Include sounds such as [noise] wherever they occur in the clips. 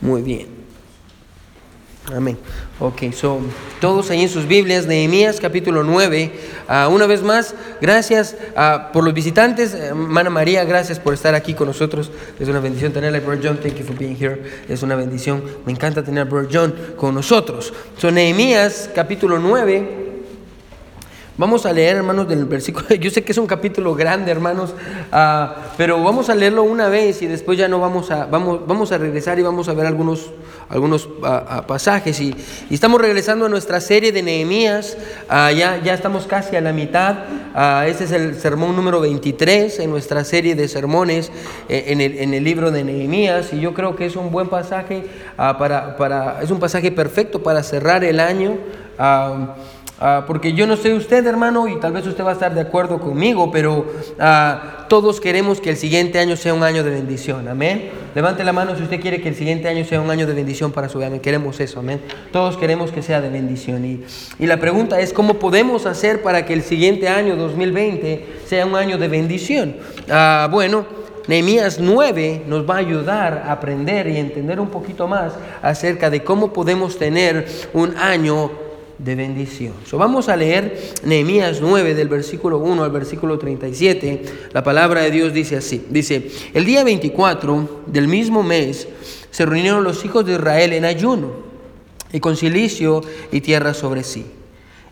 Muy bien. Amén. Ok, so, todos ahí en sus Biblias, Nehemías capítulo 9. Ah, una vez más, gracias ah, por los visitantes. Hermana María, gracias por estar aquí con nosotros. Es una bendición tenerla. Brother John, thank you for being here. Es una bendición. Me encanta tener a Brother John con nosotros. So, Nehemías capítulo 9. Vamos a leer, hermanos, del versículo. Yo sé que es un capítulo grande, hermanos, ah, pero vamos a leerlo una vez y después ya no vamos a, vamos, vamos a regresar y vamos a ver algunos, algunos ah, ah, pasajes. Y, estamos regresando a nuestra serie de Nehemías. ya, ya estamos casi a la mitad. este es el sermón número 23 en nuestra serie de sermones eh, en, el, en, el, libro de Nehemías. Y yo creo que es un buen pasaje para, para, es un pasaje perfecto para cerrar el año. Ah, porque yo no sé usted, hermano, y tal vez usted va a estar de acuerdo conmigo, pero ah, todos queremos que el siguiente año sea un año de bendición. Amén. Levante la mano si usted quiere que el siguiente año sea un año de bendición para su vida. Queremos eso, amén. Todos queremos que sea de bendición. Y, y la pregunta es, ¿cómo podemos hacer para que el siguiente año 2020 sea un año de bendición? Ah, bueno, Nehemías 9 nos va a ayudar a aprender y entender un poquito más acerca de cómo podemos tener un año de bendición. So, vamos a leer Nehemías 9 del versículo 1 al versículo 37. La palabra de Dios dice así. Dice, el día 24 del mismo mes se reunieron los hijos de Israel en ayuno y con silicio y tierra sobre sí.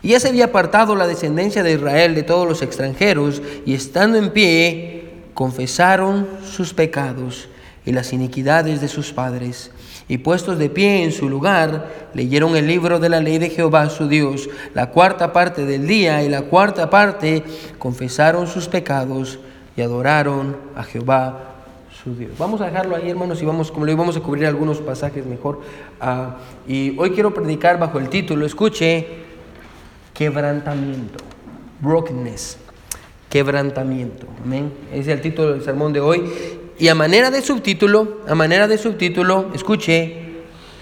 Y ya se había apartado la descendencia de Israel de todos los extranjeros y estando en pie confesaron sus pecados y las iniquidades de sus padres y puestos de pie en su lugar, leyeron el libro de la ley de Jehová su Dios, la cuarta parte del día y la cuarta parte confesaron sus pecados y adoraron a Jehová su Dios. Vamos a dejarlo ahí, hermanos, y vamos, como le vamos a cubrir algunos pasajes mejor. Ah, y hoy quiero predicar bajo el título, escuche, quebrantamiento, brokenness, quebrantamiento. Amén. Ese es el título del sermón de hoy. Y a manera de subtítulo, a manera de subtítulo, escuche,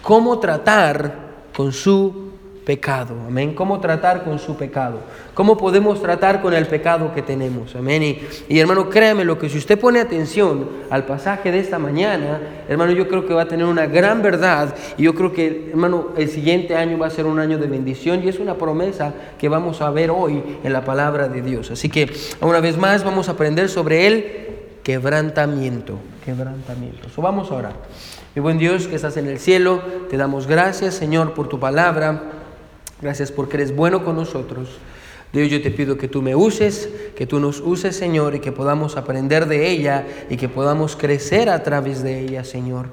cómo tratar con su pecado. Amén. Cómo tratar con su pecado. Cómo podemos tratar con el pecado que tenemos. Amén. Y, y, hermano, créame lo que si usted pone atención al pasaje de esta mañana, hermano, yo creo que va a tener una gran verdad. Y yo creo que, hermano, el siguiente año va a ser un año de bendición. Y es una promesa que vamos a ver hoy en la palabra de Dios. Así que, una vez más, vamos a aprender sobre él quebrantamiento, quebrantamiento. Vamos a. Mi buen Dios que estás en el cielo, te damos gracias, Señor, por tu palabra. Gracias porque eres bueno con nosotros. Dios, yo te pido que tú me uses, que tú nos uses, Señor, y que podamos aprender de ella y que podamos crecer a través de ella, Señor.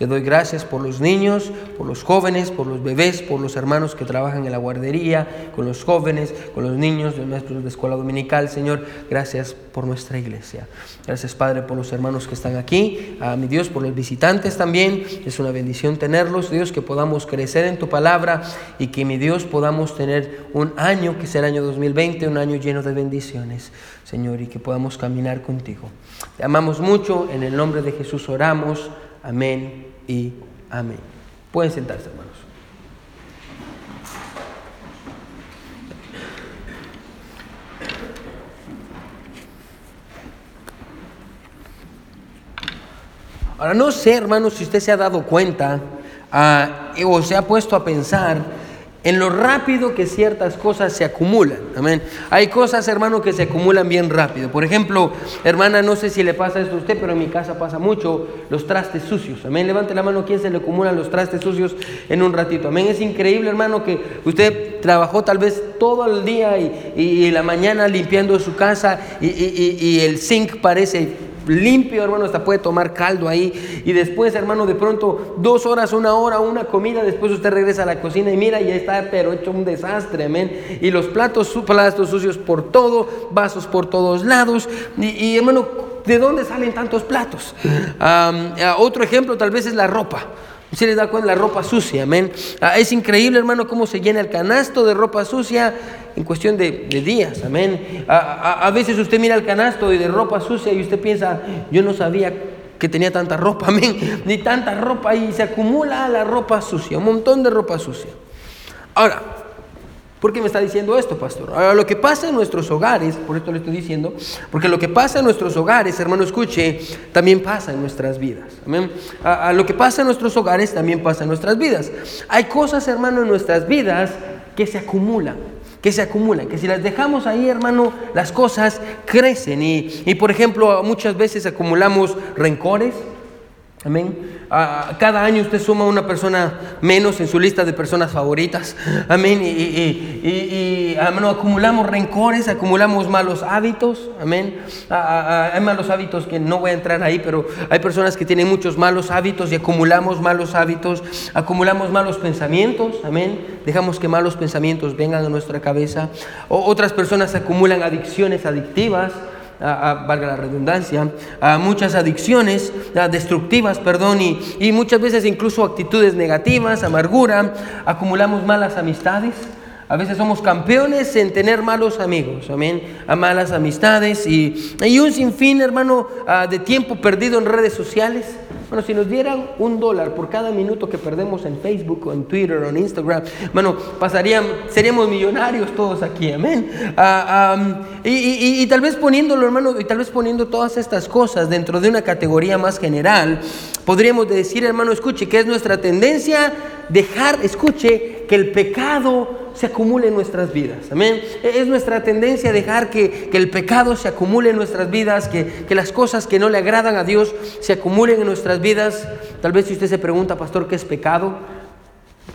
Te doy gracias por los niños, por los jóvenes, por los bebés, por los hermanos que trabajan en la guardería, con los jóvenes, con los niños, los maestros de escuela dominical, Señor. Gracias por nuestra iglesia. Gracias, Padre, por los hermanos que están aquí. A mi Dios, por los visitantes también. Es una bendición tenerlos, Dios, que podamos crecer en tu palabra y que, mi Dios, podamos tener un año, que sea el año 2020, un año lleno de bendiciones, Señor, y que podamos caminar contigo. Te amamos mucho. En el nombre de Jesús oramos. Amén y amén. Pueden sentarse, hermanos. Ahora, no sé, hermanos, si usted se ha dado cuenta ah, o se ha puesto a pensar en lo rápido que ciertas cosas se acumulan. Amén. Hay cosas, hermano, que se acumulan bien rápido. Por ejemplo, hermana, no sé si le pasa esto a usted, pero en mi casa pasa mucho los trastes sucios. Amén. Levante la mano, ¿quién se le acumulan los trastes sucios en un ratito? Amén. Es increíble, hermano, que usted trabajó tal vez todo el día y, la mañana limpiando su casa y, y el zinc parece limpio, hermano, hasta puede tomar caldo ahí. Y después, hermano, de pronto, dos horas, una hora, una comida, después usted regresa a la cocina y mira, ya está, pero hecho un desastre, amén. Y los platos, platos sucios por todo, vasos por todos lados. Y, hermano, ¿de dónde salen tantos platos? otro ejemplo tal vez es la ropa. Si les da cuenta la ropa sucia, amén. Ah, es increíble, hermano, cómo se llena el canasto de ropa sucia en cuestión de, días, amén. A, veces usted mira el canasto de ropa sucia y usted piensa, yo no sabía que tenía tanta ropa, [laughs] amén, ni tanta ropa y se acumula la ropa sucia, un montón de ropa sucia. Ahora, ¿Por qué me está diciendo esto, pastor? Ahora, lo que pasa en nuestros hogares, por esto le estoy diciendo, porque lo que pasa en nuestros hogares, hermano, escuche, también pasa en nuestras vidas. Amén. A, lo que pasa en nuestros hogares también pasa en nuestras vidas. Hay cosas, hermano, en nuestras vidas que se acumulan que se acumulan, que si las dejamos ahí, hermano, las cosas crecen. Y, y por ejemplo, muchas veces acumulamos rencores, Amén. cada año usted suma una persona menos en su lista de personas favoritas. Amén. Y, y, acumulamos rencores, acumulamos malos hábitos. Amén. hay malos hábitos que no voy a entrar ahí, pero hay personas que tienen muchos malos hábitos y acumulamos malos hábitos. Acumulamos malos pensamientos. Amén. Dejamos que malos pensamientos vengan a nuestra cabeza. O, otras personas acumulan adicciones adictivas valga la redundancia, muchas adicciones destructivas, perdón, y, y muchas veces incluso actitudes negativas, amargura, acumulamos malas amistades. A veces somos campeones en tener malos amigos, amén, a malas amistades y, y un sinfín, hermano, de tiempo perdido en redes sociales. Bueno, si nos dieran un dólar por cada minuto que perdemos en Facebook o en Twitter o en Instagram, bueno, pasarían, seríamos millonarios todos aquí, amén. Ah, y, tal vez poniéndolo, hermano, y tal vez poniendo todas estas cosas dentro de una categoría más general, podríamos decir, hermano, escuche, que es nuestra tendencia dejar, escuche, que el pecado se acumule en nuestras vidas. Amén. Es nuestra tendencia dejar que, el pecado se acumule en nuestras vidas, que, que, las cosas que no le agradan a Dios se acumulen en nuestras vidas. Tal vez si usted se pregunta, pastor, ¿qué es pecado?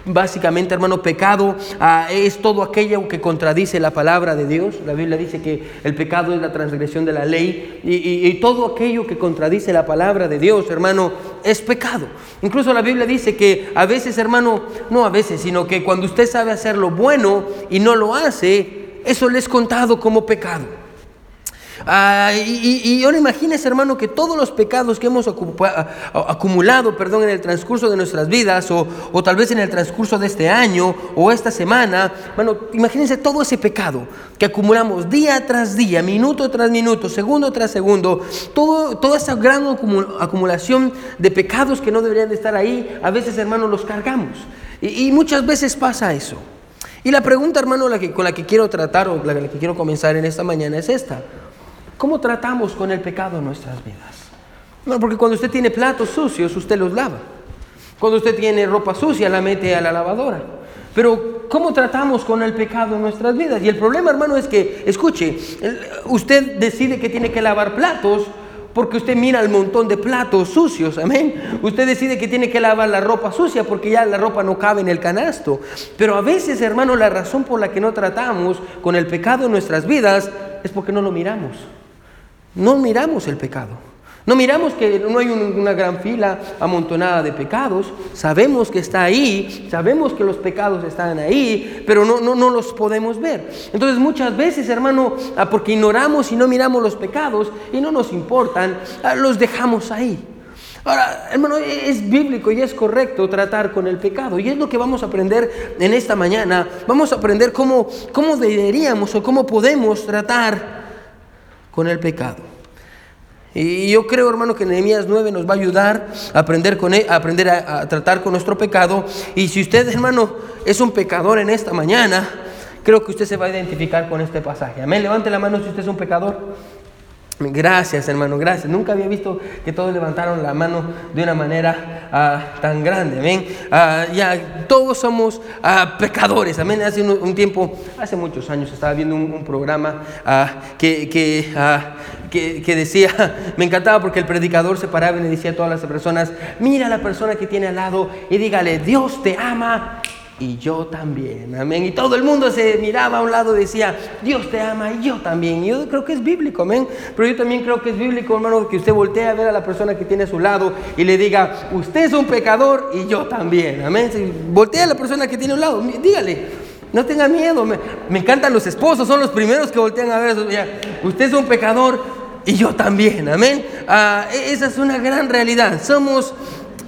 Básicamente, hermano, pecado ah, es todo aquello que contradice la palabra de Dios. La Biblia dice que el pecado es la transgresión de la ley y, todo aquello que contradice la palabra de Dios, hermano, es pecado. Incluso la Biblia dice que a veces, hermano, no a veces, sino que cuando usted sabe hacer lo bueno y no lo hace, eso le es contado como pecado. Ah, y, ahora imagínese, hermano, que todos los pecados que hemos acumulado perdón, en el transcurso de nuestras vidas, o, tal vez en el transcurso de este año o esta semana, bueno, imagínense todo ese pecado que acumulamos día tras día, minuto tras minuto, segundo tras segundo, todo, toda esa gran acumulación de pecados que no deberían de estar ahí, a veces, hermano, los cargamos. Y, muchas veces pasa eso. Y la pregunta, hermano, la que, con la que quiero tratar o la que quiero comenzar en esta mañana es esta. ¿Cómo tratamos con el pecado en nuestras vidas? No, porque cuando usted tiene platos sucios, usted los lava. Cuando usted tiene ropa sucia, la mete a la lavadora. Pero ¿cómo tratamos con el pecado en nuestras vidas? Y el problema, hermano, es que, escuche, usted decide que tiene que lavar platos porque usted mira el montón de platos sucios, amén. Usted decide que tiene que lavar la ropa sucia porque ya la ropa no cabe en el canasto. Pero a veces, hermano, la razón por la que no tratamos con el pecado en nuestras vidas es porque no lo miramos no miramos el pecado. No miramos que no hay una gran fila amontonada de pecados, sabemos que está ahí, sabemos que los pecados están ahí, pero no, no, no los podemos ver. Entonces muchas veces, hermano, ah, porque ignoramos y no miramos los pecados y no nos importan, ah, los dejamos ahí. Ahora, hermano, es bíblico y es correcto tratar con el pecado. Y es lo que vamos a aprender en esta mañana. Vamos a aprender cómo, cómo deberíamos o cómo podemos tratar con el pecado. Y yo creo, hermano, que Nehemías 9 nos va a ayudar a aprender, con él, a, aprender a, tratar con nuestro pecado. Y si usted, hermano, es un pecador en esta mañana, creo que usted se va a identificar con este pasaje. Amén. Levante la mano si usted es un pecador. Gracias, hermano, gracias. Nunca había visto que todos levantaron la mano de una manera ah, tan grande. Amén. Ah, ya, todos somos ah, pecadores. Amén. Hace un, tiempo, hace muchos años, estaba viendo un, programa que, que, que, decía, [laughs] me encantaba porque el predicador se paraba y le decía a todas las personas: Mira a la persona que tiene al lado y dígale, Dios te ama y yo también. Amén. Y todo el mundo se miraba a un lado y decía, Dios te ama y yo también. Y yo creo que es bíblico, amén. Pero yo también creo que es bíblico, hermano, que usted voltee a ver a la persona que tiene a su lado y le diga, usted es un pecador y yo también. Amén. voltea a la persona que tiene a un lado, dígale. No tenga miedo, me, encantan los esposos, son los primeros que voltean a ver. Usted es un pecador y yo también, amén. Ah, e, esa es una gran realidad. Somos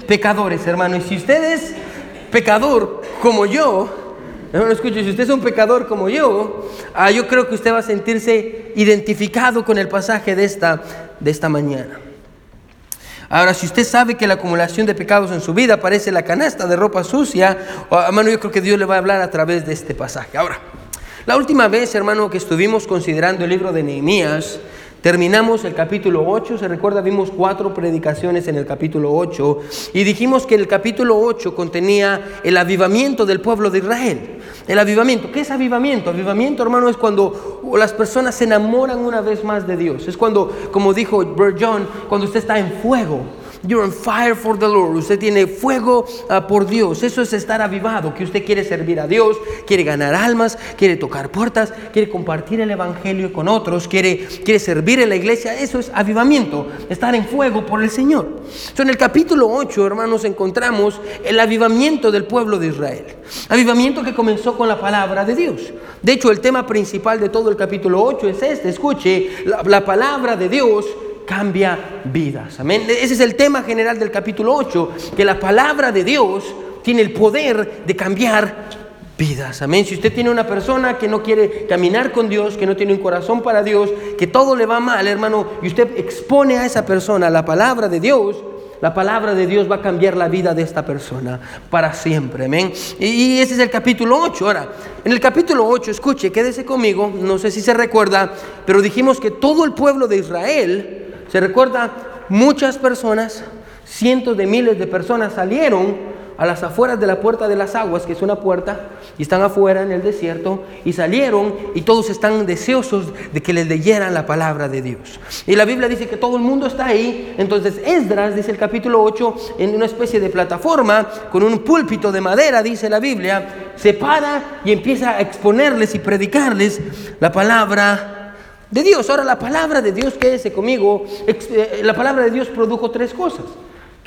pecadores, hermano. Y si ustedes pecador como yo, hermano, escuche, si usted es un pecador como yo, ah, yo creo que usted va a sentirse identificado con el pasaje de esta, de esta mañana. Ahora, si usted sabe que la acumulación de pecados en su vida parece la canasta de ropa sucia, hermano, yo creo que Dios le va a hablar a través de este pasaje. Ahora, La última vez, hermano, que estuvimos considerando el libro de Nehemías, Terminamos el capítulo 8, se recuerda, vimos cuatro predicaciones en el capítulo 8 y dijimos que el capítulo 8 contenía el avivamiento del pueblo de Israel. El avivamiento, ¿qué es avivamiento? Avivamiento, hermano, es cuando las personas se enamoran una vez más de Dios. Es cuando, como dijo John, cuando usted está en fuego. You're on fire for the Lord. Usted tiene fuego ah, por Dios. Eso es estar avivado, que usted quiere servir a Dios, quiere ganar almas, quiere tocar puertas, quiere compartir el Evangelio con otros, quiere, quiere servir en la iglesia. Eso es avivamiento, estar en fuego por el Señor. en el capítulo 8, hermanos, encontramos el avivamiento del pueblo de Israel. Avivamiento que comenzó con la palabra de Dios. De hecho, el tema principal de todo el capítulo 8 es este. Escuche, la palabra de Dios cambia vidas. Amén. Ese es el tema general del capítulo 8, que la palabra de Dios tiene el poder de cambiar vidas. Amén. Si usted tiene una persona que no quiere caminar con Dios, que no tiene un corazón para Dios, que todo le va mal, hermano, y usted expone a esa persona la palabra de Dios, la palabra de Dios va a cambiar la vida de esta persona para siempre. Amén. Y ese es el capítulo 8. Ahora, en el capítulo 8, escuche, quédese conmigo, no sé si se recuerda, pero dijimos que todo el pueblo de Israel se recuerda, muchas personas, cientos de miles de personas salieron a las afueras de la puerta de las aguas, que es una puerta, y están afuera en el desierto, y salieron y todos están deseosos de que les leyeran la palabra de Dios. Y la Biblia dice que todo el mundo está ahí, entonces Esdras, dice el capítulo 8, en una especie de plataforma, con un púlpito de madera, dice la Biblia, se para y empieza a exponerles y predicarles la palabra de Dios. Ahora la palabra de Dios, quédese conmigo, eh, la palabra de Dios produjo tres cosas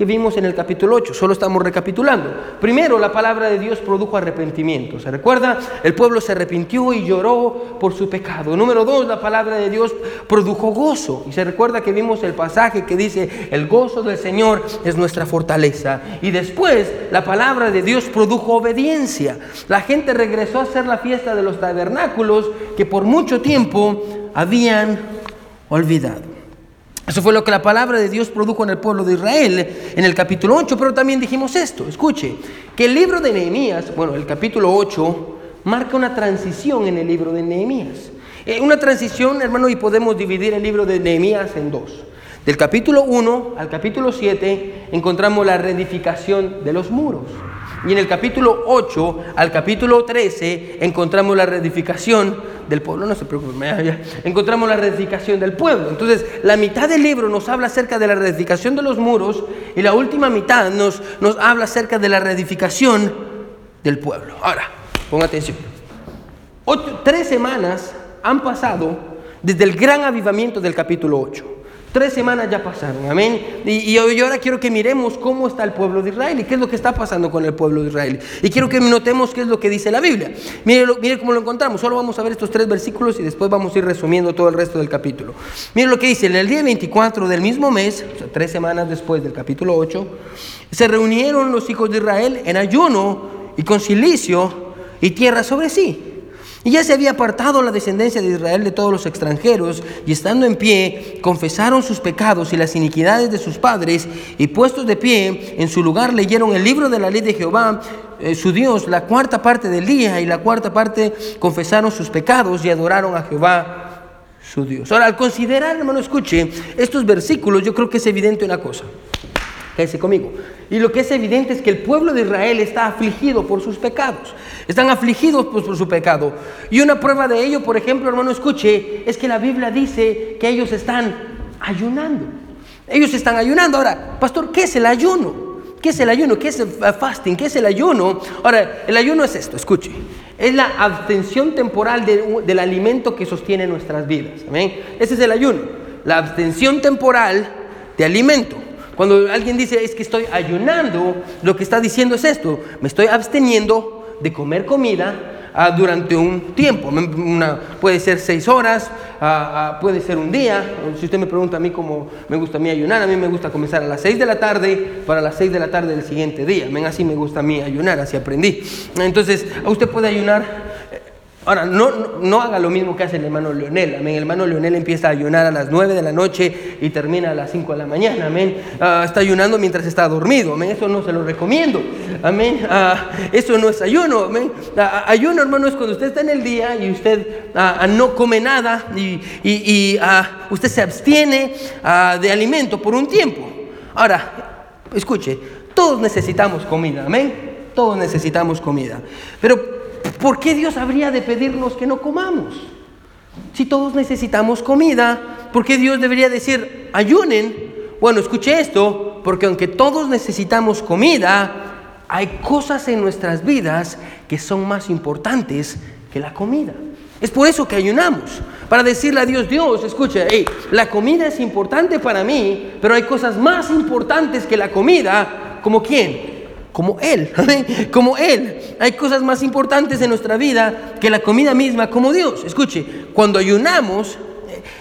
que vimos en el capítulo 8, solo estamos recapitulando. Primero, la palabra de Dios produjo arrepentimiento. ¿Se recuerda? El pueblo se arrepintió y lloró por su pecado. Número dos, la palabra de Dios produjo gozo. Y se recuerda que vimos el pasaje que dice, el gozo del Señor es nuestra fortaleza. Y después, la palabra de Dios produjo obediencia. La gente regresó a hacer la fiesta de los tabernáculos que por mucho tiempo habían olvidado. Eso fue lo que la palabra de Dios produjo en el pueblo de Israel en el capítulo 8, pero también dijimos esto, escuche, que el libro de Nehemías, bueno, el capítulo 8, marca una transición en el libro de Nehemías. Eh, una transición, hermano, y podemos dividir el libro de Nehemías en dos. Del capítulo 1 al capítulo 7 encontramos la reedificación de los muros. Y en el capítulo 8 al capítulo 13 encontramos la reedificación del pueblo. No se preocupen, encontramos la reedificación del pueblo. Entonces, la mitad del libro nos habla acerca de la reedificación de los muros y la última mitad nos, nos habla acerca de la reedificación del pueblo. Ahora, ponga atención. tres semanas han pasado desde el gran avivamiento del capítulo 8. Tres semanas ya pasaron, amén. Y, ahora quiero que miremos cómo está el pueblo de Israel y qué es lo que está pasando con el pueblo de Israel. Y quiero que notemos qué es lo que dice la Biblia. Mire, mire cómo lo encontramos. Solo vamos a ver estos tres versículos y después vamos a ir resumiendo todo el resto del capítulo. Mire lo que dice. En el día 24 del mismo mes, tres semanas después del capítulo 8, se reunieron los hijos de Israel en ayuno y con silicio y tierra sobre sí. Y ya se había apartado la descendencia de Israel de todos los extranjeros, y estando en pie, confesaron sus pecados y las iniquidades de sus padres, y puestos de pie, en su lugar leyeron el libro de la ley de Jehová, eh, su Dios, la cuarta parte del día, y la cuarta parte confesaron sus pecados y adoraron a Jehová, su Dios. Ahora, al considerar, hermano, escuche, estos versículos, yo creo que es evidente una cosa. Conmigo. Y lo que es evidente es que el pueblo de Israel está afligido por sus pecados. Están afligidos por, su pecado. Y una prueba de ello, por ejemplo, hermano, escuche, es que la Biblia dice que ellos están ayunando. Ellos están ayunando. Ahora, pastor, ¿qué es el ayuno? ¿Qué es el ayuno? ¿Qué es el fasting? ¿Qué es el ayuno? Ahora, el ayuno es esto, escuche. Es la abstención temporal del alimento que sostiene nuestras vidas. ¿Amén? Ese es el ayuno. La abstención temporal de alimento. Cuando alguien dice es que estoy ayunando, lo que está diciendo es esto, me estoy absteniendo de comer comida ah, durante un tiempo. Una, puede ser seis horas, ah, ah, puede ser un día. Si usted me pregunta a mí cómo me gusta a mí ayunar, a mí me gusta comenzar a las seis de la tarde para las seis de la tarde del siguiente día. así me gusta a mí ayunar, así aprendí. Entonces, usted puede ayunar Ahora, no, no, haga lo mismo que hace el hermano Leonel. Amén. El hermano Leonel empieza a ayunar a las 9 de la noche y termina a las 5 de la mañana. Amén. Ah, está ayunando mientras está dormido. Amén. Eso no se lo recomiendo. Amén. Ah, eso no es ayuno. Amén. Ah, ayuno, hermano, es cuando usted está en el día y usted no come nada y, y usted se abstiene de alimento por un tiempo. Ahora, escuche, todos necesitamos comida. Amén. Todos necesitamos comida. Pero ¿por qué Dios habría de pedirnos que no comamos? Si todos necesitamos comida, ¿por qué Dios debería decir, ayunen? Bueno, escuche esto, porque aunque todos necesitamos comida, hay cosas en nuestras vidas que son más importantes que la comida. Es por eso que ayunamos, para decirle a Dios, Dios, escuche, la comida es importante para mí, pero hay cosas más importantes que la comida, como quién? como Él, [laughs] como Él. Hay cosas más importantes en nuestra vida que la comida misma, como Dios. Escuche, cuando ayunamos,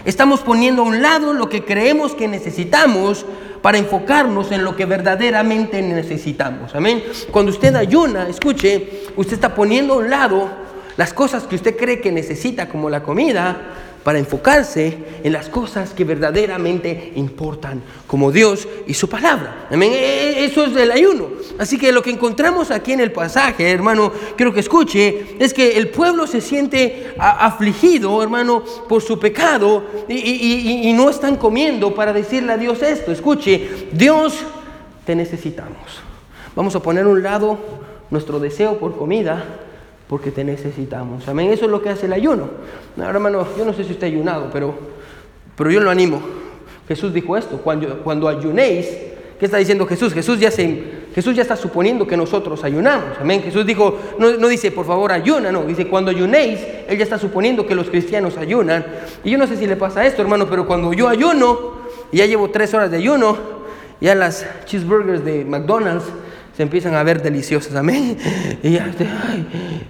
estamos poniendo a un lado lo que creemos que necesitamos para enfocarnos en lo que verdaderamente necesitamos. Amén. Cuando usted ayuna, escuche, usted está poniendo a un lado las cosas que usted cree que necesita, como la comida, para enfocarse en las cosas que verdaderamente importan, como Dios y su palabra. Amén. E, e, eso es el ayuno. Así que lo que encontramos aquí en el pasaje, hermano, quiero que escuche, es que el pueblo se siente afligido, hermano, por su pecado y, y no están comiendo para decirle a Dios esto. Escuche, Dios, te necesitamos. Vamos a poner a un lado nuestro deseo por comida porque te necesitamos. Amén. Eso es lo que hace el ayuno. Ahora, hermano, yo no sé si usted ha ayunado, pero, pero yo lo animo. Jesús dijo esto, cuando, cuando ayunéis, ¿qué está diciendo Jesús? Jesús ya, se, Jesús ya está suponiendo que nosotros ayunamos. Amén. Jesús dijo, no, no dice, por favor, ayuna, no. Dice, cuando ayunéis, Él ya está suponiendo que los cristianos ayunan. Y yo no sé si le pasa esto, hermano, pero cuando yo ayuno, y ya llevo tres horas de ayuno, ya las cheeseburgers de McDonald's, empiezan a ver deliciosas, amén. [laughs] Y, ya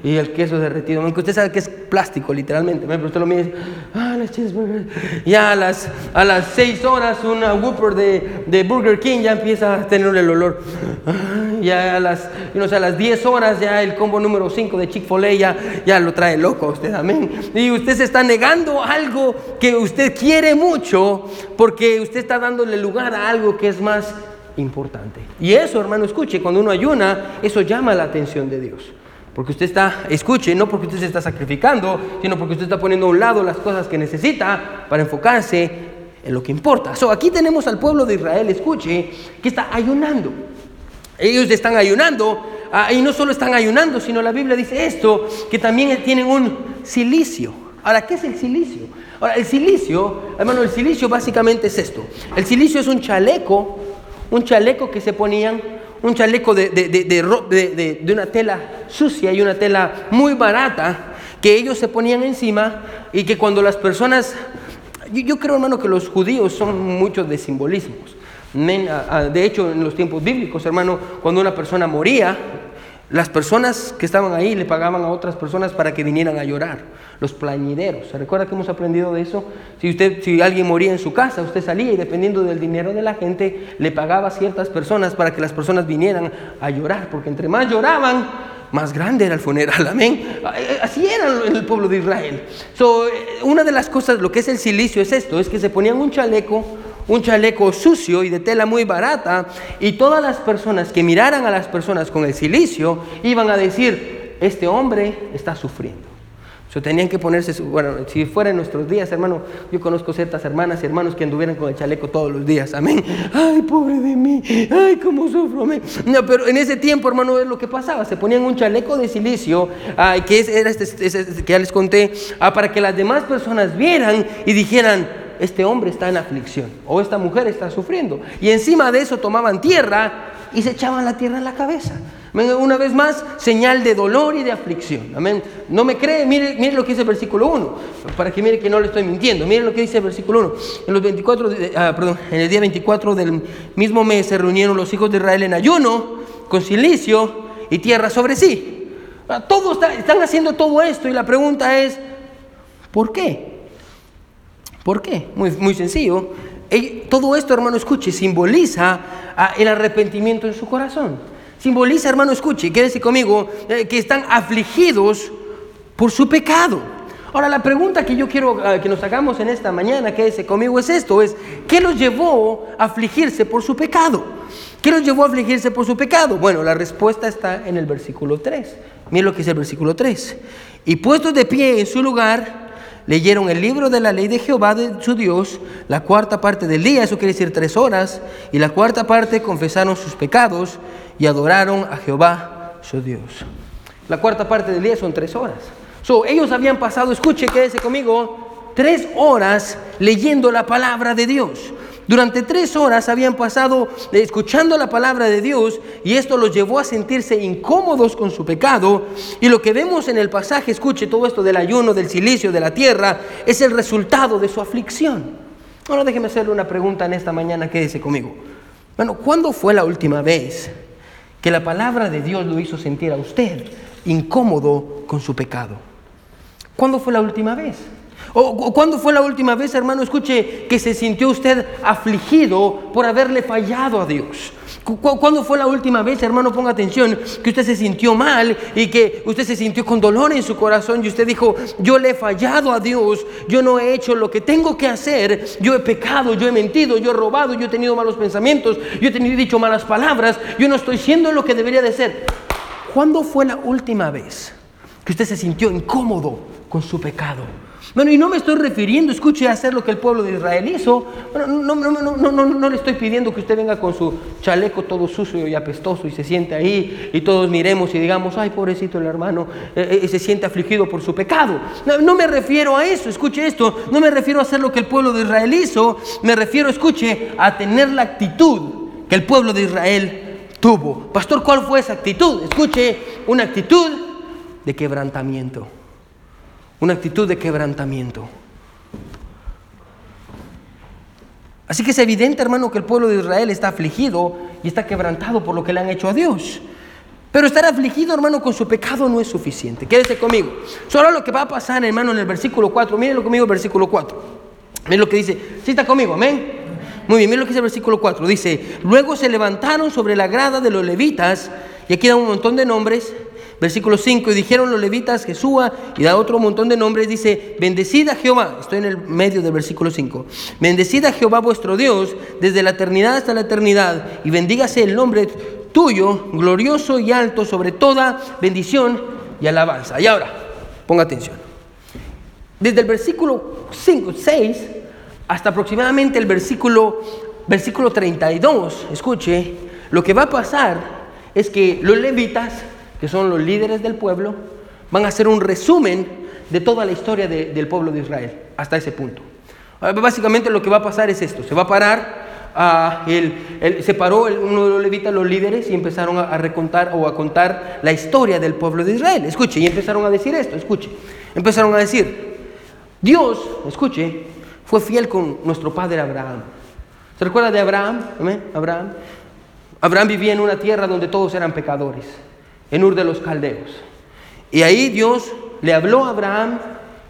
y el queso derretido, aunque usted sabe que es plástico, literalmente, pero usted lo mira ah, las. Ya a las, a las seis horas, una Whopper de, Burger King ya empieza a tener el olor. Ya a las, no sé, a las 10 horas, ya el combo número 5 de Chick-fil-A ya, ya lo trae loco a usted, amén. Y usted se está negando algo que usted quiere mucho porque usted está dándole lugar a algo que es más importante. Y eso, hermano, escuche, cuando uno ayuna, eso llama la atención de Dios. Porque usted está, escuche, no porque usted se está sacrificando, sino porque usted está poniendo a un lado las cosas que necesita para enfocarse en lo que importa. So, aquí tenemos al pueblo de Israel, escuche, que está ayunando. Ellos están ayunando, ah, y no solo están ayunando, sino la Biblia dice esto, que también tienen un silicio. Ahora, ¿qué es el silicio? Ahora, el silicio, hermano, el silicio básicamente es esto. El silicio es un chaleco un chaleco que se ponían, un chaleco de, de, una tela sucia y una tela muy barata que ellos se ponían encima y que cuando las personas, yo, creo hermano que los judíos son muchos de simbolismos. De hecho, en los tiempos bíblicos, hermano, cuando una persona moría, las personas que estaban ahí le pagaban a otras personas para que vinieran a llorar, los plañideros. ¿Se recuerda que hemos aprendido de eso? Si, usted, si alguien moría en su casa, usted salía y dependiendo del dinero de la gente, le pagaba a ciertas personas para que las personas vinieran a llorar, porque entre más lloraban, más grande era el funeral, [laughs] amén. Así era el pueblo de Israel. So, una de las cosas, lo que es el silicio es esto, es que se ponían un chaleco un chaleco sucio y de tela muy barata, y todas las personas que miraran a las personas con el silicio iban a decir, este hombre está sufriendo. So, tenían que ponerse, bueno, si fuera en nuestros días, hermano, yo conozco ciertas hermanas y hermanos que anduvieran con el chaleco todos los días, amén. Ay, pobre de mí, ay, cómo sufro, amén. No, pero en ese tiempo, hermano, es lo que pasaba, se ponían un chaleco de silicio, ay, que era este, que ya les conté, ah, para que las demás personas vieran y dijeran, este hombre está en aflicción o esta mujer está sufriendo. Y encima de eso tomaban tierra y se echaban la tierra en la cabeza. Una vez más, señal de dolor y de aflicción. Amén. No me cree, mire, mire lo que dice el versículo 1, para que mire que no le estoy mintiendo. Mire lo que dice el versículo 1. En, los 24 ah, perdón, en el día 24 del mismo mes se reunieron los hijos de Israel en ayuno, con silicio y tierra sobre sí. Ah, todos están haciendo todo esto y la pregunta es, ¿por qué? ¿Por qué? Muy, muy sencillo. Todo esto, hermano, escuche, simboliza ah, el arrepentimiento en su corazón. Simboliza, hermano, escuche, quédese conmigo, eh, que están afligidos por su pecado. Ahora, la pregunta que yo quiero ah, que nos hagamos en esta mañana, quédese conmigo, es esto, es, ¿qué los llevó a afligirse por su pecado? ¿Qué los llevó a afligirse por su pecado? Bueno, la respuesta está en el versículo 3. Miren lo que dice el versículo 3. Y puestos de pie en su lugar, leyeron el libro de la ley de Jehová de su Dios, la cuarta parte del día, eso quiere decir tres horas, y la cuarta parte confesaron sus pecados y adoraron a Jehová su Dios. La cuarta parte del día son tres horas. So, ellos habían pasado, escuche, quédese conmigo, tres horas leyendo la palabra de Dios. Durante tres horas habían pasado escuchando la palabra de Dios y esto los llevó a sentirse incómodos con su pecado. Y lo que vemos en el pasaje, escuche todo esto del ayuno, del silicio, de la tierra, es el resultado de su aflicción. Ahora déjeme hacerle una pregunta en esta mañana, quédese conmigo. Bueno, ¿cuándo fue la última vez que la palabra de Dios lo hizo sentir a usted incómodo con su pecado? ¿Cuándo fue la última vez? ¿O cuándo fue la última vez, hermano, escuche, que se sintió usted afligido por haberle fallado a Dios? ¿Cuándo fue la última vez, hermano, ponga atención, que usted se sintió mal y que usted se sintió con dolor en su corazón y usted dijo, yo le he fallado a Dios, yo no he hecho lo que tengo que hacer, yo he pecado, yo he mentido, yo he robado, yo he tenido malos pensamientos, yo he tenido dicho malas palabras, yo no estoy siendo lo que debería de ser? ¿Cuándo fue la última vez que usted se sintió incómodo con su pecado? Bueno, y no me estoy refiriendo, escuche, a hacer lo que el pueblo de Israel hizo. Bueno, no, no, no, no, le estoy pidiendo que usted venga con su chaleco todo sucio y apestoso y se siente ahí y todos miremos y digamos, ay, pobrecito el hermano, eh, eh, se siente afligido por su pecado. No, me refiero a eso, escuche esto, no me refiero a hacer lo que el pueblo de Israel hizo, me refiero, escuche, a tener la actitud que el pueblo de Israel tuvo. Pastor, ¿cuál fue esa actitud? Escuche, una actitud de quebrantamiento una actitud de quebrantamiento. Así que es evidente, hermano, que el pueblo de Israel está afligido y está quebrantado por lo que le han hecho a Dios. Pero estar afligido, hermano, con su pecado no es suficiente. Quédese conmigo. Solo lo que va a pasar, hermano, en el versículo 4. Mírenlo conmigo, el versículo 4. Miren lo que dice. ¿Sí está conmigo? Amén. Muy bien, miren lo que dice el versículo 4. Dice, luego se levantaron sobre la grada de los levitas, y aquí da un montón de nombres, Versículo 5, y dijeron los levitas Jesúa, y da otro montón de nombres, dice, bendecida Jehová, estoy en el medio del versículo 5, bendecida Jehová vuestro Dios desde la eternidad hasta la eternidad, y bendígase el nombre tuyo, glorioso y alto sobre toda bendición y alabanza. Y ahora, ponga atención. Desde el versículo 5, 6 hasta aproximadamente el versículo, versículo 32, escuche, lo que va a pasar es que los levitas que son los líderes del pueblo, van a hacer un resumen de toda la historia del pueblo de Israel, hasta ese punto. Ah, básicamente lo que va a pasar es esto, se va a parar, a el, se paró uno de los levitas, los líderes, y empezaron a, recontar o a contar la historia del pueblo de Israel. Escuche, y empezaron a decir esto, escuche, empezaron a decir, Dios, escuche, fue fiel con nuestro padre Abraham. ¿Se recuerda de Abraham? Abraham. Abraham vivía en una tierra donde todos eran pecadores en Ur de los Caldeos. Y ahí Dios le habló a Abraham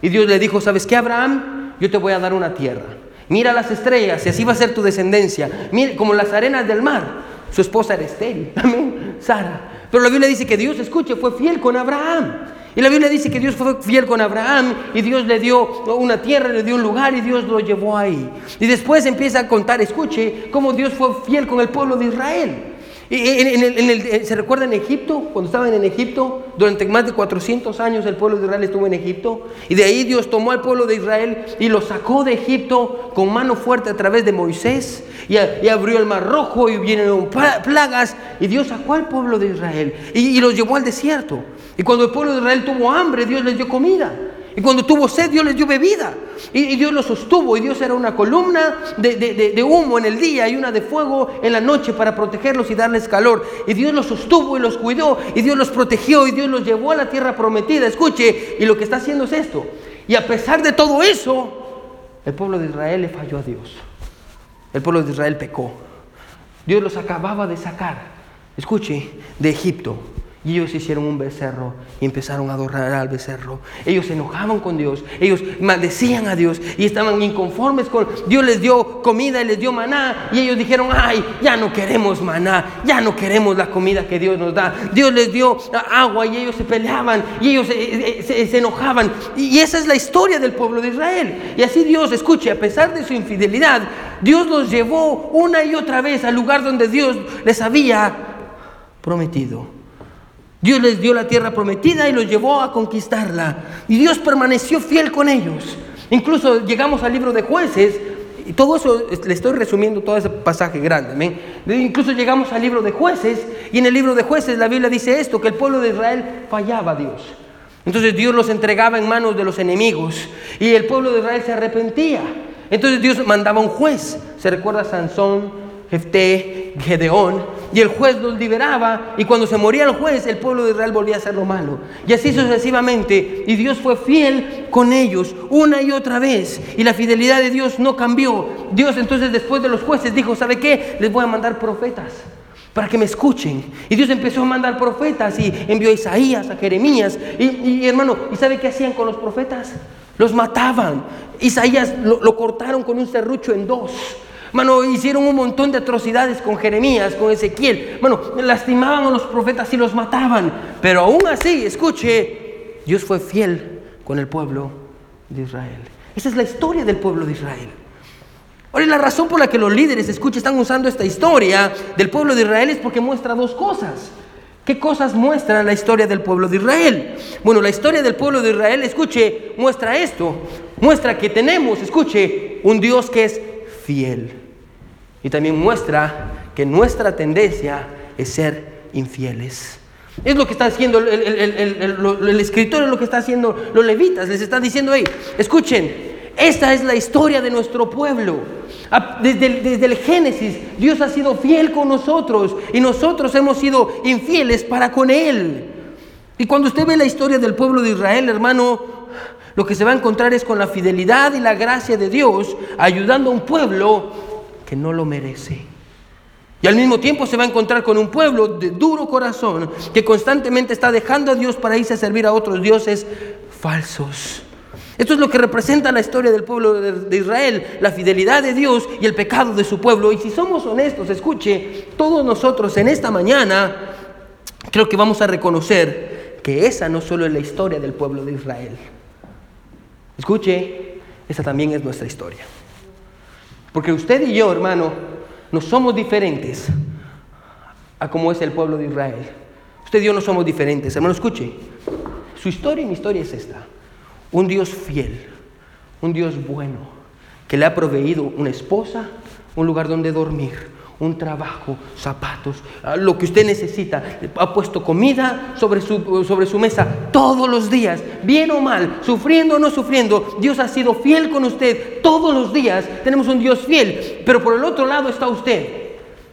y Dios le dijo, ¿sabes qué, Abraham? Yo te voy a dar una tierra. Mira las estrellas y así va a ser tu descendencia. Mira, como las arenas del mar. Su esposa era estéril, [laughs] amén, Sara. Pero la Biblia dice que Dios, escuche, fue fiel con Abraham. Y la Biblia dice que Dios fue fiel con Abraham y Dios le dio una tierra, le dio un lugar y Dios lo llevó ahí. Y después empieza a contar, escuche, cómo Dios fue fiel con el pueblo de Israel. En ¿Se recuerda en Egipto? Cuando estaban en Egipto, durante más de 400 años el pueblo de Israel estuvo en Egipto. Y de ahí Dios tomó al pueblo de Israel y lo sacó de Egipto con mano fuerte a través de Moisés. Y, abrió el mar rojo y vinieron plagas. Y Dios sacó al pueblo de Israel y, y los llevó al desierto. Y cuando el pueblo de Israel tuvo hambre, Dios les dio comida. Y cuando tuvo sed, Dios les dio bebida. Y, Dios los sostuvo. Y Dios era una columna de, humo en el día y una de fuego en la noche para protegerlos y darles calor. Y Dios los sostuvo y los cuidó. Y Dios los protegió. Y Dios los llevó a la tierra prometida. Escuche, y lo que está haciendo es esto. Y a pesar de todo eso, el pueblo de Israel le falló a Dios. El pueblo de Israel pecó. Dios los acababa de sacar, escuche, de Egipto. Y ellos hicieron un becerro y empezaron a adorar al becerro. Ellos se enojaban con Dios, ellos maldecían a Dios y estaban inconformes con Dios les dio comida y les dio maná y ellos dijeron, ay, ya no queremos maná, ya no queremos la comida que Dios nos da. Dios les dio agua y ellos se peleaban y ellos se, enojaban. Y esa es la historia del pueblo de Israel. Y así Dios, escuche, a pesar de su infidelidad, Dios los llevó una y otra vez al lugar donde Dios les había prometido. Dios les dio la tierra prometida y los llevó a conquistarla. Y Dios permaneció fiel con ellos. Incluso llegamos al libro de jueces, y todo eso, le estoy resumiendo todo ese pasaje grande. Incluso llegamos al libro de jueces, y en el libro de jueces la Biblia dice esto, que el pueblo de Israel fallaba a Dios. Entonces Dios los entregaba en manos de los enemigos, y el pueblo de Israel se arrepentía. Entonces Dios mandaba un juez. Se recuerda a Sansón, Jefté, Gedeón, y el juez los liberaba, y cuando se moría el juez, el pueblo de Israel volvía a hacer lo malo. Y así sucesivamente, y Dios fue fiel con ellos una y otra vez, y la fidelidad de Dios no cambió. Dios entonces después de los jueces dijo, ¿sabe qué? Les voy a mandar profetas para que me escuchen. Y Dios empezó a mandar profetas y envió a Isaías, a Jeremías. Y, hermano, ¿y sabe qué hacían con los profetas? Los mataban. Isaías lo, lo cortaron con un serrucho en dos. Mano, hicieron un montón de atrocidades con Jeremías, con Ezequiel. Bueno, lastimaban a los profetas y los mataban. Pero aún así, escuche, Dios fue fiel con el pueblo de Israel. Esa es la historia del pueblo de Israel. Ahora, la razón por la que los líderes, escuche, están usando esta historia del pueblo de Israel es porque muestra dos cosas. ¿Qué cosas muestra la historia del pueblo de Israel? Bueno, la historia del pueblo de Israel, escuche, muestra esto. Muestra que tenemos, escuche, un Dios que es fiel. Y también muestra que nuestra tendencia es ser infieles. Es lo que está haciendo el, escritor, es lo que está haciendo los levitas. Les está diciendo, ahí, escuchen, esta es la historia de nuestro pueblo. Desde el Génesis, Dios ha sido fiel con nosotros y nosotros hemos sido infieles para con Él. Y cuando usted ve la historia del pueblo de Israel, hermano, lo que se va a encontrar es con la fidelidad y la gracia de Dios ayudando a un pueblo que no lo merece. Y al mismo tiempo se va a encontrar con un pueblo de duro corazón que constantemente está dejando a Dios para irse a servir a otros dioses falsos. Esto es lo que representa la historia del pueblo de Israel, la fidelidad de Dios y el pecado de su pueblo. Y si somos honestos, escuche, todos nosotros en esta mañana creo que vamos a reconocer que esa no solo es la historia del pueblo de Israel. Escuche, esa también es nuestra historia. Porque usted y yo, hermano, no somos diferentes a como es el pueblo de Israel. Usted y yo no somos diferentes. Hermano, escuche, su historia y mi historia es esta. Un Dios fiel, un Dios bueno, que le ha proveído una esposa, un lugar donde dormir, un trabajo, zapatos, ah, lo que usted necesita. Ha puesto comida sobre su, sobre su mesa todos los días, bien o mal, sufriendo o no sufriendo. Dios ha sido fiel con usted todos los días. Tenemos un Dios fiel, pero por el otro lado está usted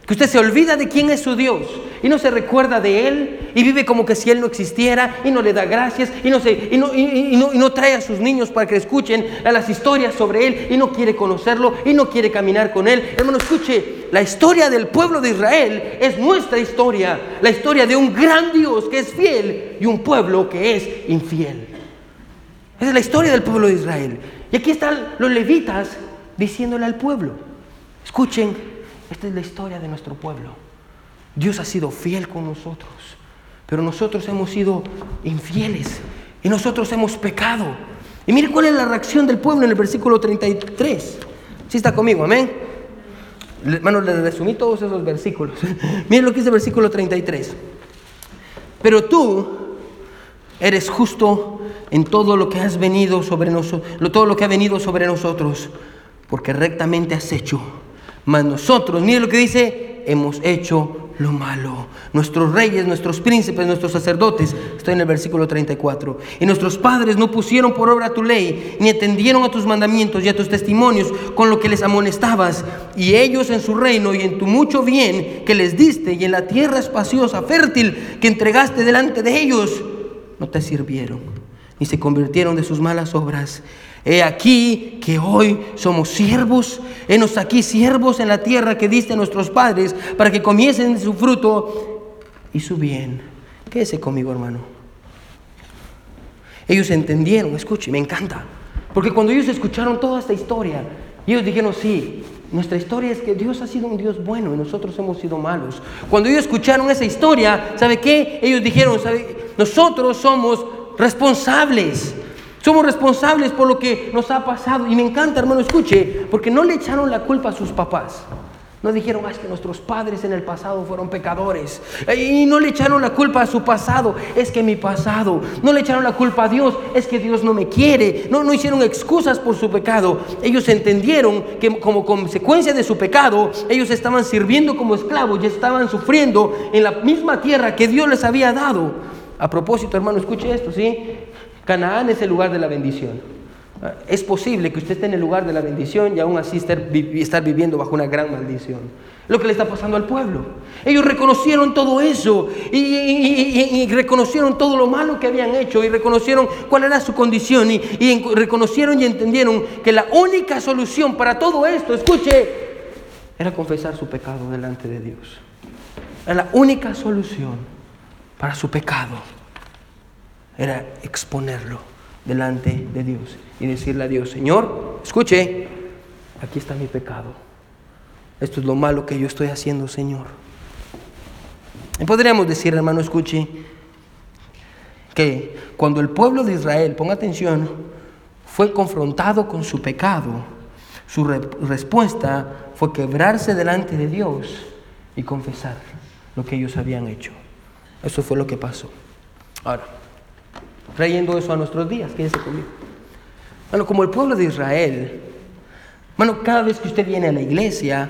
que usted se olvida de quién es su Dios y no se recuerda de Él y vive como que si Él no existiera y no le da gracias y no, se, y no, y y no trae a sus niños para que escuchen las historias sobre Él y no quiere conocerlo y no quiere caminar con Él. Hermano, escuche, la historia del pueblo de Israel es nuestra historia, la historia de un gran Dios que es fiel y un pueblo que es infiel. Esa es la historia del pueblo de Israel. Y aquí están los levitas diciéndole al pueblo, escuchen esta es la historia de nuestro pueblo. Dios ha sido fiel con nosotros, pero nosotros hemos sido infieles y nosotros hemos pecado. Y mire cuál es la reacción del pueblo en el versículo 33. Si está conmigo, amén. Hermano, le resumí todos esos versículos. [laughs] Mire lo que dice el versículo 33. Pero tú eres justo en todo lo que has venido sobre nosotros, todo lo que ha venido sobre nosotros, porque rectamente has hecho mas nosotros, mire lo que dice, hemos hecho lo malo. Nuestros reyes, nuestros príncipes, nuestros sacerdotes, está en el versículo 34. Y nuestros padres no pusieron por obra tu ley, ni atendieron a tus mandamientos y a tus testimonios con lo que les amonestabas. Y ellos en su reino y en tu mucho bien que les diste y en la tierra espaciosa, fértil, que entregaste delante de ellos, no te sirvieron, ni se convirtieron de sus malas obras He aquí que hoy somos siervos, henos aquí siervos en la tierra que diste a nuestros padres para que comiesen su fruto y su bien. Quédese conmigo, hermano. Ellos entendieron, escuche, me encanta. Porque cuando ellos escucharon toda esta historia, ellos dijeron, sí, nuestra historia es que Dios ha sido un Dios bueno y nosotros hemos sido malos. Cuando ellos escucharon esa historia, ¿sabe qué? Ellos dijeron, nosotros somos responsables. Somos responsables por lo que nos ha pasado. Y me encanta, hermano, escuche, porque no le echaron la culpa a sus papás. No dijeron, ah, es que nuestros padres en el pasado fueron pecadores. Y no le echaron la culpa a su pasado, es que mi pasado. No le echaron la culpa a Dios, es que Dios no me quiere. No, no hicieron excusas por su pecado. Ellos entendieron que como consecuencia de su pecado, ellos estaban sirviendo como esclavos y estaban sufriendo en la misma tierra que Dios les había dado. A propósito, hermano, escuche esto, ¿sí? Canaán es el lugar de la bendición. Es posible que usted esté en el lugar de la bendición y aún así estar, viviendo bajo una gran maldición. Lo que le está pasando al pueblo. Ellos reconocieron todo eso y, reconocieron todo lo malo que habían hecho y reconocieron cuál era su condición y, reconocieron y entendieron que la única solución para todo esto, escuche, era confesar su pecado delante de Dios. Era la única solución para su pecado. Era exponerlo delante de Dios y decirle a Dios, Señor, escuche, aquí está mi pecado. Esto es lo malo que yo estoy haciendo, Señor. Y podríamos decir, hermano, escuche, que cuando el pueblo de Israel, ponga atención, fue confrontado con su pecado, su respuesta fue quebrarse delante de Dios y confesar lo que ellos habían hecho. Eso fue lo que pasó. Ahora, trayendo eso a nuestros días, quédese conmigo. Bueno, como el pueblo de Israel, bueno, cada vez que usted viene a la iglesia,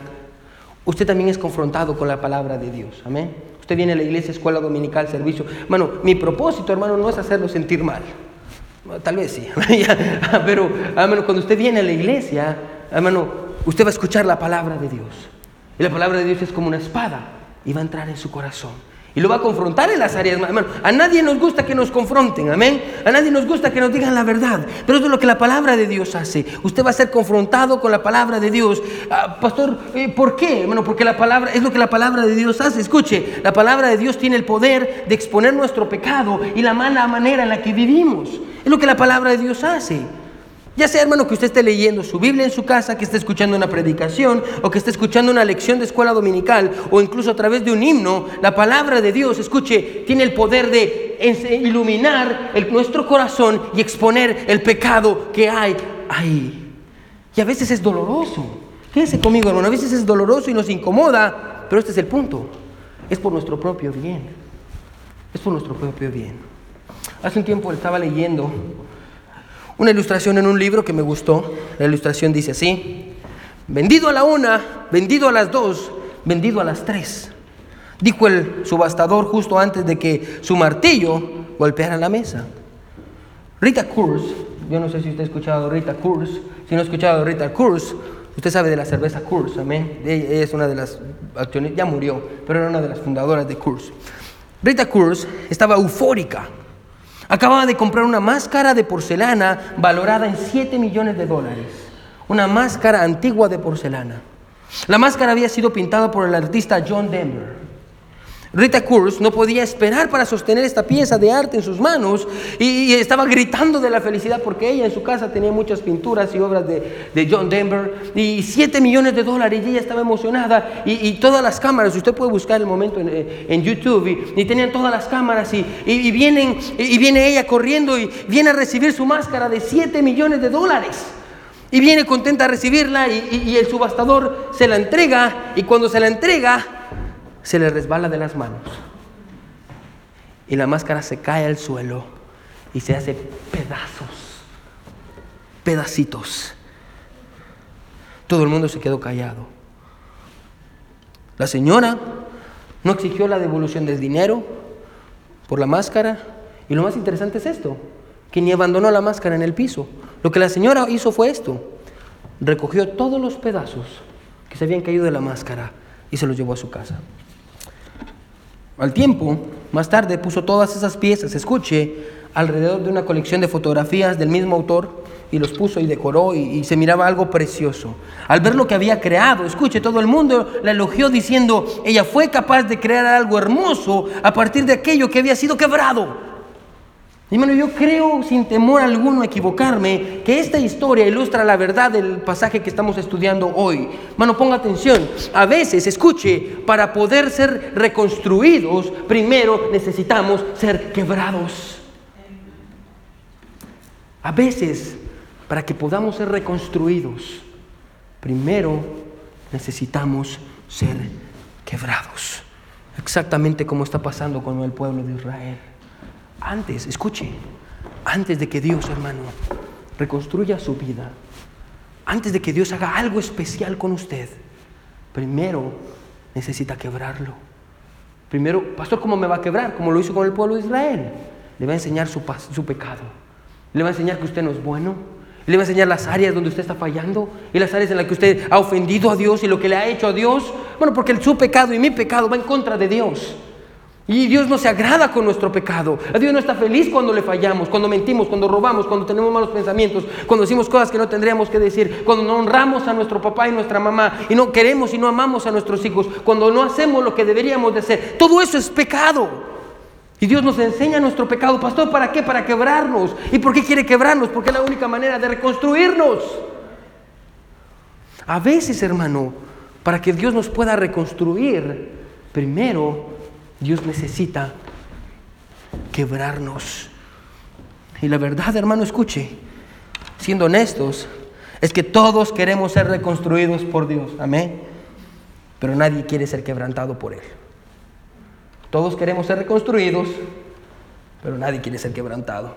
usted también es confrontado con la palabra de Dios. Amén. Usted viene a la iglesia, escuela dominical, servicio. Bueno, mi propósito, hermano, no es hacerlo sentir mal. Tal vez sí. [laughs] Pero, hermano, cuando usted viene a la iglesia, hermano, usted va a escuchar la palabra de Dios. Y la palabra de Dios es como una espada y va a entrar en su corazón. Y lo va a confrontar en las áreas, hermano. A nadie nos gusta que nos confronten, amén. A nadie nos gusta que nos digan la verdad. Pero eso es lo que la palabra de Dios hace. Usted va a ser confrontado con la palabra de Dios. Ah, pastor, eh, ¿por qué? Bueno, porque la palabra es lo que la palabra de Dios hace. Escuche, la palabra de Dios tiene el poder de exponer nuestro pecado y la mala manera en la que vivimos. Es lo que la palabra de Dios hace. Ya sea, hermano, que usted esté leyendo su Biblia en su casa, que esté escuchando una predicación, o que esté escuchando una lección de escuela dominical, o incluso a través de un himno, la palabra de Dios, escuche, tiene el poder de iluminar nuestro corazón y exponer el pecado que hay ahí. Y a veces es doloroso. Quédese conmigo, hermano. A veces es doloroso y nos incomoda, pero este es el punto. Es por nuestro propio bien. Es por nuestro propio bien. Hace un tiempo estaba leyendo una ilustración en un libro que me gustó. La ilustración dice así, vendido a la una, vendido a las dos, vendido a las tres. Dijo el subastador justo antes de que su martillo golpeara la mesa. Rita Kurz, yo no sé si usted ha escuchado Rita Kurz, si no ha escuchado Rita Kurz, usted sabe de la cerveza Kurz, amén. Ella es una de las accionistas, ya murió, pero era una de las fundadoras de Kurz. Rita Kurz estaba eufórica Acababa de comprar una máscara de porcelana valorada en 7 millones de dólares. Una máscara antigua de porcelana. La máscara había sido pintada por el artista John Denver. Rita Kurz no podía esperar para sostener esta pieza de arte en sus manos y, estaba gritando de la felicidad porque ella en su casa tenía muchas pinturas y obras de, John Denver y 7 millones de dólares y ella estaba emocionada y, todas las cámaras, usted puede buscar el momento en, eh, YouTube y, tenían todas las cámaras y, vienen, y viene ella corriendo y viene a recibir su máscara de 7 millones de dólares. Y viene contenta a recibirla y el subastador se la entrega y cuando se la entrega se le resbala de las manos. Y la máscara se cae al suelo y se hace pedazos, pedacitos. Todo el mundo se quedó callado. La señora no exigió la devolución del dinero por la máscara. Y lo más interesante es esto, que ni abandonó la máscara en el piso. Lo que la señora hizo fue esto. Recogió todos los pedazos que se habían caído de la máscara y se los llevó a su casa. Al tiempo, más tarde puso todas esas piezas, escuche, alrededor de una colección de fotografías del mismo autor y los puso y decoró y, se miraba algo precioso. Al ver lo que había creado, escuche, todo el mundo la elogió diciendo, ella fue capaz de crear algo hermoso a partir de aquello que había sido quebrado. Hermano, yo creo sin temor alguno equivocarme que esta historia ilustra la verdad del pasaje que estamos estudiando hoy. Hermano, ponga atención. A veces, escuche, para poder ser reconstruidos, primero necesitamos ser quebrados. A veces, para que podamos ser reconstruidos, primero necesitamos ser quebrados. Exactamente como está pasando con el pueblo de Israel. Antes, escuche, antes de que Dios, hermano, reconstruya su vida, antes de que Dios haga algo especial con usted, primero necesita quebrarlo. Primero, pastor, ¿cómo me va a quebrar? Como lo hizo con el pueblo de Israel. Le va a enseñar su, su pecado. Le va a enseñar que usted no es bueno. Le va a enseñar las áreas donde usted está fallando y las áreas en las que usted ha ofendido a Dios y lo que le ha hecho a Dios. Bueno, porque su pecado y mi pecado va en contra de Dios. Y Dios no se agrada con nuestro pecado. Dios no está feliz cuando le fallamos, cuando mentimos, cuando robamos, cuando tenemos malos pensamientos, cuando decimos cosas que no tendríamos que decir, cuando no honramos a nuestro papá y nuestra mamá y no queremos y no amamos a nuestros hijos, cuando no hacemos lo que deberíamos de hacer. Todo eso es pecado. Y Dios nos enseña nuestro pecado. Pastor, ¿para qué? Para quebrarnos. ¿Y por qué quiere quebrarnos? Porque es la única manera de reconstruirnos. A veces, hermano, para que Dios nos pueda reconstruir, primero Dios necesita quebrarnos. Y la verdad, hermano, escuche, siendo honestos, es que todos queremos ser reconstruidos por Dios. Amén. Pero nadie quiere ser quebrantado por Él. Todos queremos ser reconstruidos, pero nadie quiere ser quebrantado.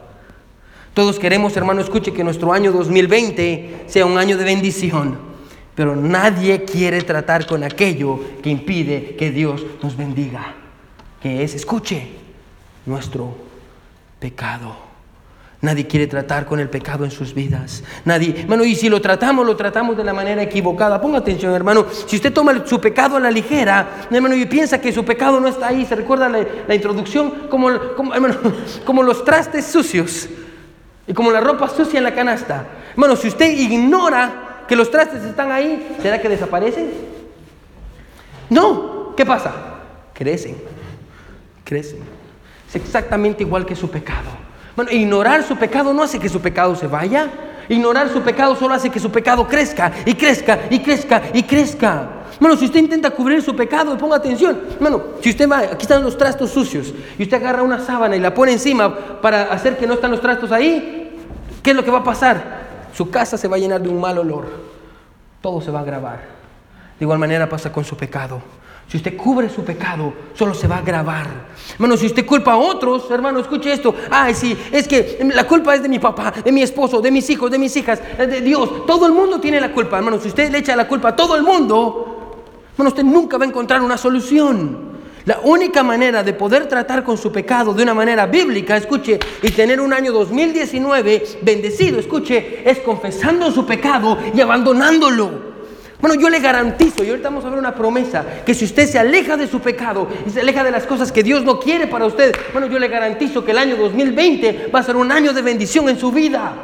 Todos queremos, hermano, escuche, que nuestro año 2020 sea un año de bendición, pero nadie quiere tratar con aquello que impide que Dios nos bendiga que es, escuche, nuestro pecado. Nadie quiere tratar con el pecado en sus vidas. Nadie, hermano, y si lo tratamos, lo tratamos de la manera equivocada. Ponga atención, hermano. Si usted toma su pecado a la ligera, hermano, y piensa que su pecado no está ahí, se recuerda la, introducción como, como, hermano, [laughs] como los trastes sucios y como la ropa sucia en la canasta. Hermano, si usted ignora que los trastes están ahí, ¿será que desaparecen? No. ¿Qué pasa? Crecen crecen. Es exactamente igual que su pecado. Bueno, ignorar su pecado no hace que su pecado se vaya. Ignorar su pecado solo hace que su pecado crezca y crezca y crezca y crezca. Bueno, si usted intenta cubrir su pecado, ponga atención. Bueno, si usted va, aquí están los trastos sucios y usted agarra una sábana y la pone encima para hacer que no están los trastos ahí, ¿qué es lo que va a pasar? Su casa se va a llenar de un mal olor. Todo se va a agravar. De igual manera pasa con su pecado. Si usted cubre su pecado, solo se va a agravar. Hermano, si usted culpa a otros, hermano, escuche esto. Ay, sí, es que la culpa es de mi papá, de mi esposo, de mis hijos, de mis hijas, de Dios. Todo el mundo tiene la culpa, hermano. Si usted le echa la culpa a todo el mundo, hermano, usted nunca va a encontrar una solución. La única manera de poder tratar con su pecado de una manera bíblica, escuche, y tener un año 2019 bendecido, escuche, es confesando su pecado y abandonándolo. Bueno, yo le garantizo, y ahorita vamos a ver una promesa, que si usted se aleja de su pecado y se aleja de las cosas que Dios no quiere para usted, bueno, yo le garantizo que el año 2020 va a ser un año de bendición en su vida.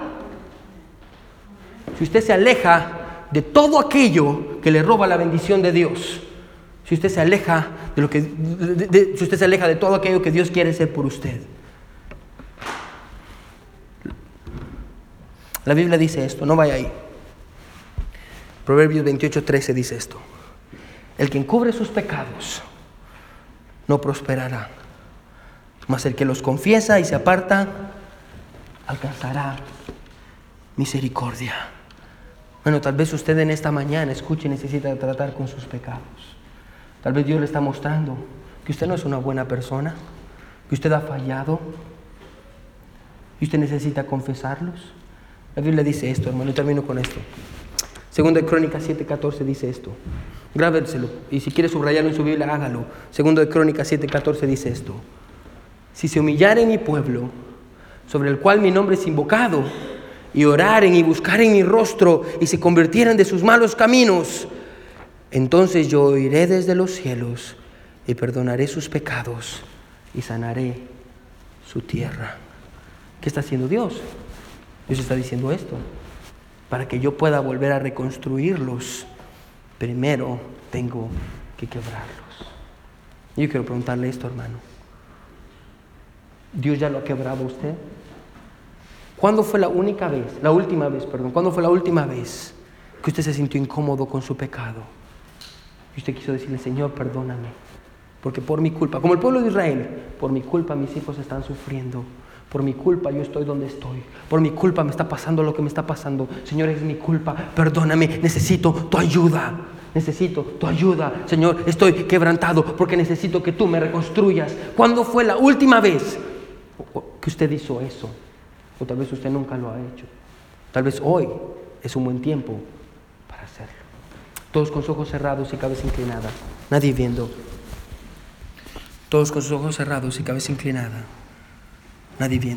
Si usted se aleja de todo aquello que le roba la bendición de Dios, si usted se aleja de lo que, si usted se aleja de todo aquello que Dios quiere hacer por usted. La Biblia dice esto, no vaya ahí. Proverbios 28, 13 dice esto. El que encubre sus pecados no prosperará, mas el que los confiesa y se aparta alcanzará misericordia. Bueno, tal vez usted en esta mañana escuche necesita tratar con sus pecados. Tal vez Dios le está mostrando que usted no es una buena persona, que usted ha fallado y usted necesita confesarlos. La Biblia dice esto, hermano, y termino con esto. Segunda de Crónicas 7:14 dice esto. Grábenselo. Y si quiere subrayarlo en su Biblia, hágalo. Segundo de Crónicas 7:14 dice esto. Si se humillare mi pueblo, sobre el cual mi nombre es invocado, y oraren y buscaren mi rostro, y se convirtieran de sus malos caminos, entonces yo oiré desde los cielos y perdonaré sus pecados y sanaré su tierra. ¿Qué está haciendo Dios? Dios está diciendo esto. Para que yo pueda volver a reconstruirlos, primero tengo que quebrarlos. Yo quiero preguntarle esto, hermano. ¿Dios ya lo ha quebrado a usted? ¿Cuándo fue la única vez, la última vez, perdón, cuándo fue la última vez que usted se sintió incómodo con su pecado? Y usted quiso decirle, Señor, perdóname, porque por mi culpa, como el pueblo de Israel, por mi culpa mis hijos están sufriendo. Por mi culpa yo estoy donde estoy. Por mi culpa me está pasando lo que me está pasando. Señor, es mi culpa. Perdóname. Necesito tu ayuda. Necesito tu ayuda. Señor, estoy quebrantado porque necesito que tú me reconstruyas. ¿Cuándo fue la última vez que usted hizo eso? O tal vez usted nunca lo ha hecho. Tal vez hoy es un buen tiempo para hacerlo. Todos con sus ojos cerrados y cabeza inclinada. Nadie viendo. Todos con sus ojos cerrados y cabeza inclinada. Nadie viendo.